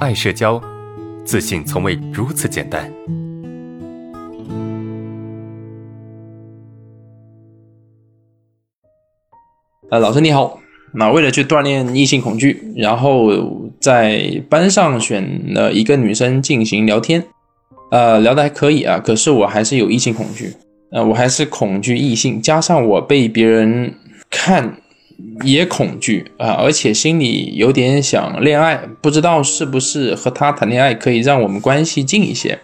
爱社交，自信从未如此简单。呃，老师你好，那为了去锻炼异性恐惧，然后在班上选了一个女生进行聊天，呃，聊的还可以啊，可是我还是有异性恐惧，呃，我还是恐惧异性，加上我被别人看也恐惧啊，而且心里有点想恋爱，不知道是不是和他谈恋爱可以让我们关系近一些。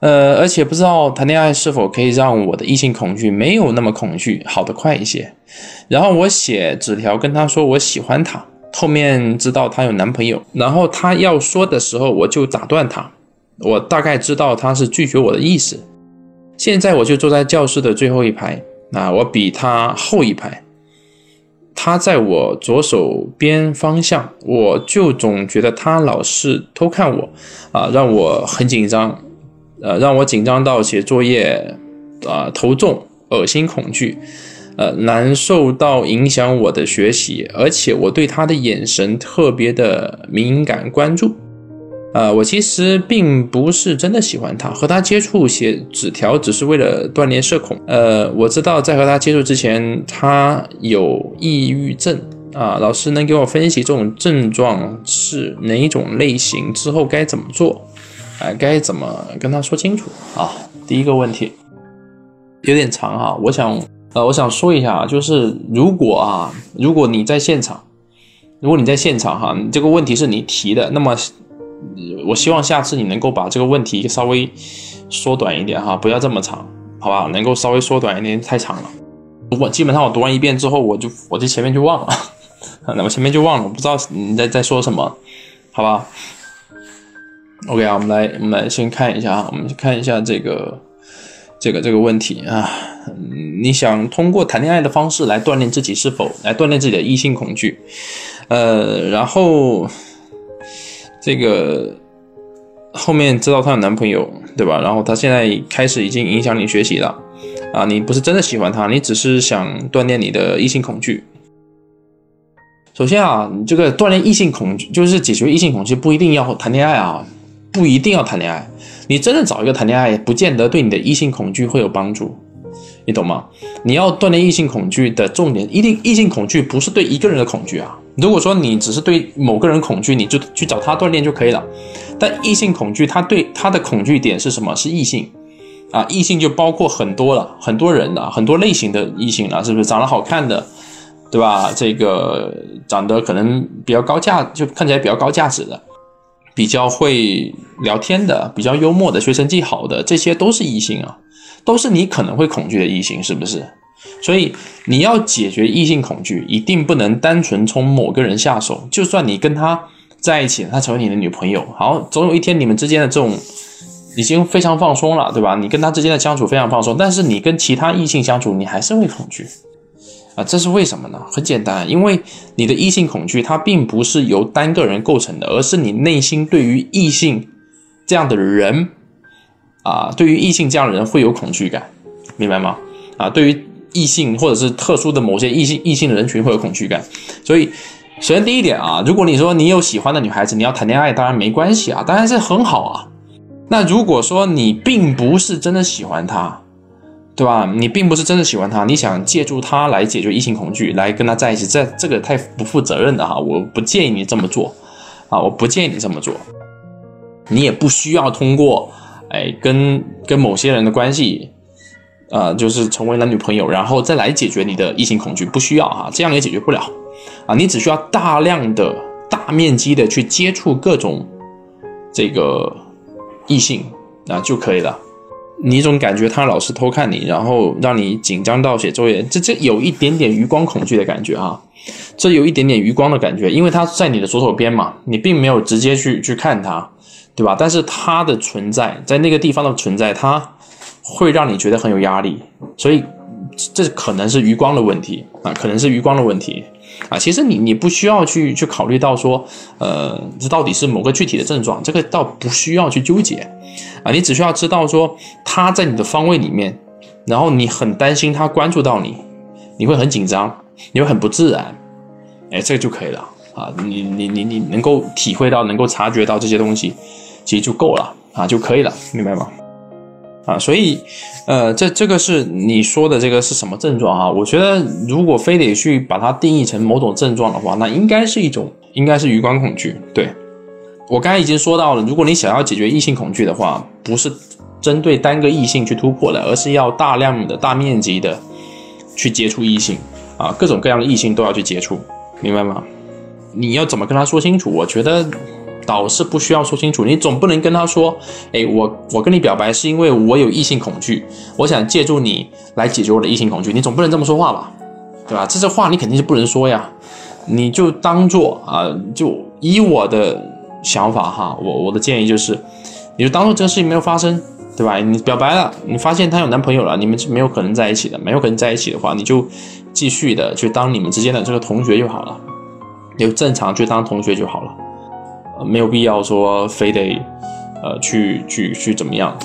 呃，而且不知道谈恋爱是否可以让我的异性恐惧没有那么恐惧，好得快一些。然后我写纸条跟他说我喜欢他，后面知道她有男朋友，然后他要说的时候我就打断他，我大概知道他是拒绝我的意思。现在我就坐在教室的最后一排，啊，我比他后一排，他在我左手边方向，我就总觉得他老是偷看我，啊，让我很紧张。呃，让我紧张到写作业，啊，头重、恶心、恐惧，呃，难受到影响我的学习，而且我对他的眼神特别的敏感关注，呃，我其实并不是真的喜欢他，和他接触写纸条只是为了锻炼社恐。呃，我知道在和他接触之前，他有抑郁症，啊，老师能给我分析这种症状是哪一种类型，之后该怎么做？哎，该怎么跟他说清楚啊？第一个问题有点长哈，我想呃，我想说一下啊，就是如果啊，如果你在现场，如果你在现场哈，这个问题是你提的，那么我希望下次你能够把这个问题稍微缩短一点哈，不要这么长，好吧？能够稍微缩短一点，太长了。我基本上我读完一遍之后，我就我这前面就忘了，那我前面就忘了，我不知道你在在说什么，好吧？OK 啊，我们来，我们来先看一下啊，我们看一下这个，这个这个问题啊，你想通过谈恋爱的方式来锻炼自己是否来锻炼自己的异性恐惧？呃，然后这个后面知道她有男朋友，对吧？然后她现在开始已经影响你学习了啊，你不是真的喜欢她，你只是想锻炼你的异性恐惧。首先啊，你这个锻炼异性恐惧，就是解决异性恐惧，不一定要谈恋爱啊。不一定要谈恋爱，你真的找一个谈恋爱，不见得对你的异性恐惧会有帮助，你懂吗？你要锻炼异性恐惧的重点，一定异性恐惧不是对一个人的恐惧啊。如果说你只是对某个人恐惧，你就去找他锻炼就可以了。但异性恐惧，他对他的恐惧点是什么？是异性啊，异性就包括很多了，很多人了很多类型的异性了，是不是？长得好看的，对吧？这个长得可能比较高价，就看起来比较高价值的。比较会聊天的，比较幽默的，学成绩好的，这些都是异性啊，都是你可能会恐惧的异性，是不是？所以你要解决异性恐惧，一定不能单纯从某个人下手。就算你跟他在一起，他成为你的女朋友，好，总有一天你们之间的这种已经非常放松了，对吧？你跟他之间的相处非常放松，但是你跟其他异性相处，你还是会恐惧。啊，这是为什么呢？很简单，因为你的异性恐惧它并不是由单个人构成的，而是你内心对于异性这样的人，啊，对于异性这样的人会有恐惧感，明白吗？啊，对于异性或者是特殊的某些异性异性的人群会有恐惧感。所以，首先第一点啊，如果你说你有喜欢的女孩子，你要谈恋爱，当然没关系啊，当然是很好啊。那如果说你并不是真的喜欢她，对吧？你并不是真的喜欢他，你想借助他来解决异性恐惧，来跟他在一起，这这个太不负责任的哈！我不建议你这么做，啊，我不建议你这么做。你也不需要通过，哎，跟跟某些人的关系，呃，就是成为男女朋友，然后再来解决你的异性恐惧，不需要哈，这样也解决不了，啊，你只需要大量的、大面积的去接触各种这个异性啊就可以了。你总感觉他老是偷看你，然后让你紧张到写作业，这这有一点点余光恐惧的感觉哈，这有一点点余光的感觉，因为他在你的左手边嘛，你并没有直接去去看他，对吧？但是他的存在在那个地方的存在，他会让你觉得很有压力，所以这可能是余光的问题啊，可能是余光的问题。啊，其实你你不需要去去考虑到说，呃，这到底是某个具体的症状，这个倒不需要去纠结，啊，你只需要知道说他在你的方位里面，然后你很担心他关注到你，你会很紧张，你会很不自然，哎，这个就可以了，啊，你你你你能够体会到，能够察觉到这些东西，其实就够了啊，就可以了，明白吗？啊，所以，呃，这这个是你说的这个是什么症状啊？我觉得如果非得去把它定义成某种症状的话，那应该是一种，应该是余光恐惧。对我刚才已经说到了，如果你想要解决异性恐惧的话，不是针对单个异性去突破的，而是要大量的大面积的去接触异性啊，各种各样的异性都要去接触，明白吗？你要怎么跟他说清楚？我觉得。倒是不需要说清楚，你总不能跟他说，哎，我我跟你表白是因为我有异性恐惧，我想借助你来解决我的异性恐惧，你总不能这么说话吧，对吧？这些话你肯定是不能说呀，你就当做啊，就以我的想法哈，我我的建议就是，你就当做这个事情没有发生，对吧？你表白了，你发现他有男朋友了，你们是没有可能在一起的，没有可能在一起的话，你就继续的去当你们之间的这个同学就好了，就正常去当同学就好了。呃，没有必要说非得，呃，去去去怎么样，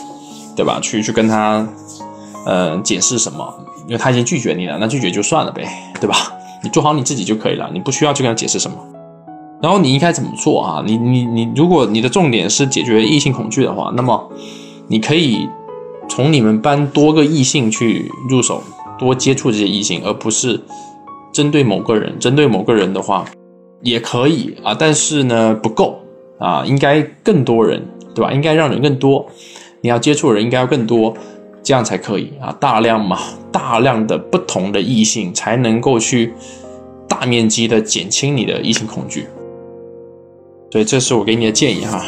对吧？去去跟他，呃，解释什么？因为他已经拒绝你了，那拒绝就算了呗，对吧？你做好你自己就可以了，你不需要去跟他解释什么。然后你应该怎么做啊？你你你，如果你的重点是解决异性恐惧的话，那么你可以从你们班多个异性去入手，多接触这些异性，而不是针对某个人。针对某个人的话。也可以啊，但是呢不够啊，应该更多人，对吧？应该让人更多，你要接触的人应该要更多，这样才可以啊，大量嘛，大量的不同的异性才能够去大面积的减轻你的异性恐惧，所以这是我给你的建议哈。